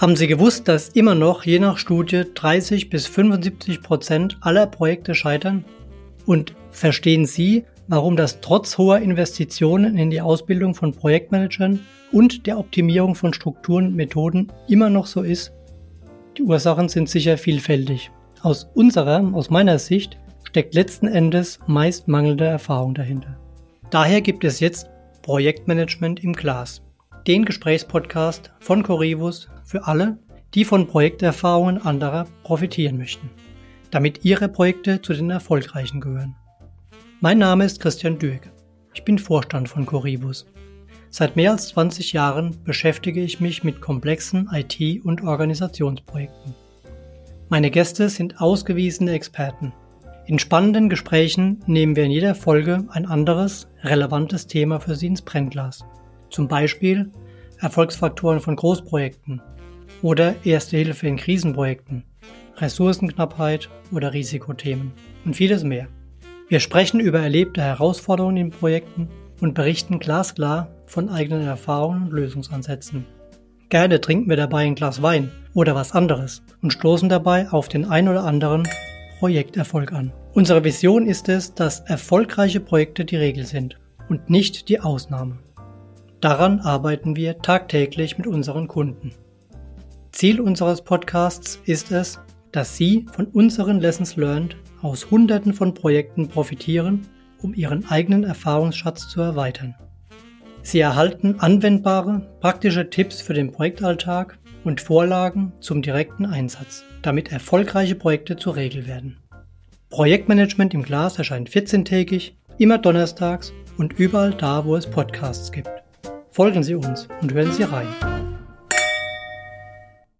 Haben Sie gewusst, dass immer noch je nach Studie 30 bis 75 Prozent aller Projekte scheitern? Und verstehen Sie, warum das trotz hoher Investitionen in die Ausbildung von Projektmanagern und der Optimierung von Strukturen und Methoden immer noch so ist? Die Ursachen sind sicher vielfältig. Aus unserer, aus meiner Sicht, steckt letzten Endes meist mangelnde Erfahrung dahinter. Daher gibt es jetzt Projektmanagement im Glas, den Gesprächspodcast von Corivus für alle, die von Projekterfahrungen anderer profitieren möchten, damit ihre Projekte zu den erfolgreichen gehören. Mein Name ist Christian Dürk. Ich bin Vorstand von Corivus. Seit mehr als 20 Jahren beschäftige ich mich mit komplexen IT- und Organisationsprojekten. Meine Gäste sind ausgewiesene Experten. In spannenden Gesprächen nehmen wir in jeder Folge ein anderes, relevantes Thema für Sie ins Brennglas. Zum Beispiel Erfolgsfaktoren von Großprojekten, oder Erste Hilfe in Krisenprojekten, Ressourcenknappheit oder Risikothemen und vieles mehr. Wir sprechen über erlebte Herausforderungen in Projekten und berichten glasklar von eigenen Erfahrungen und Lösungsansätzen. Gerne trinken wir dabei ein Glas Wein oder was anderes und stoßen dabei auf den ein oder anderen Projekterfolg an. Unsere Vision ist es, dass erfolgreiche Projekte die Regel sind und nicht die Ausnahme. Daran arbeiten wir tagtäglich mit unseren Kunden. Ziel unseres Podcasts ist es, dass Sie von unseren Lessons Learned aus Hunderten von Projekten profitieren, um Ihren eigenen Erfahrungsschatz zu erweitern. Sie erhalten anwendbare, praktische Tipps für den Projektalltag und Vorlagen zum direkten Einsatz, damit erfolgreiche Projekte zur Regel werden. Projektmanagement im Glas erscheint 14-tägig, immer donnerstags und überall da, wo es Podcasts gibt. Folgen Sie uns und hören Sie rein.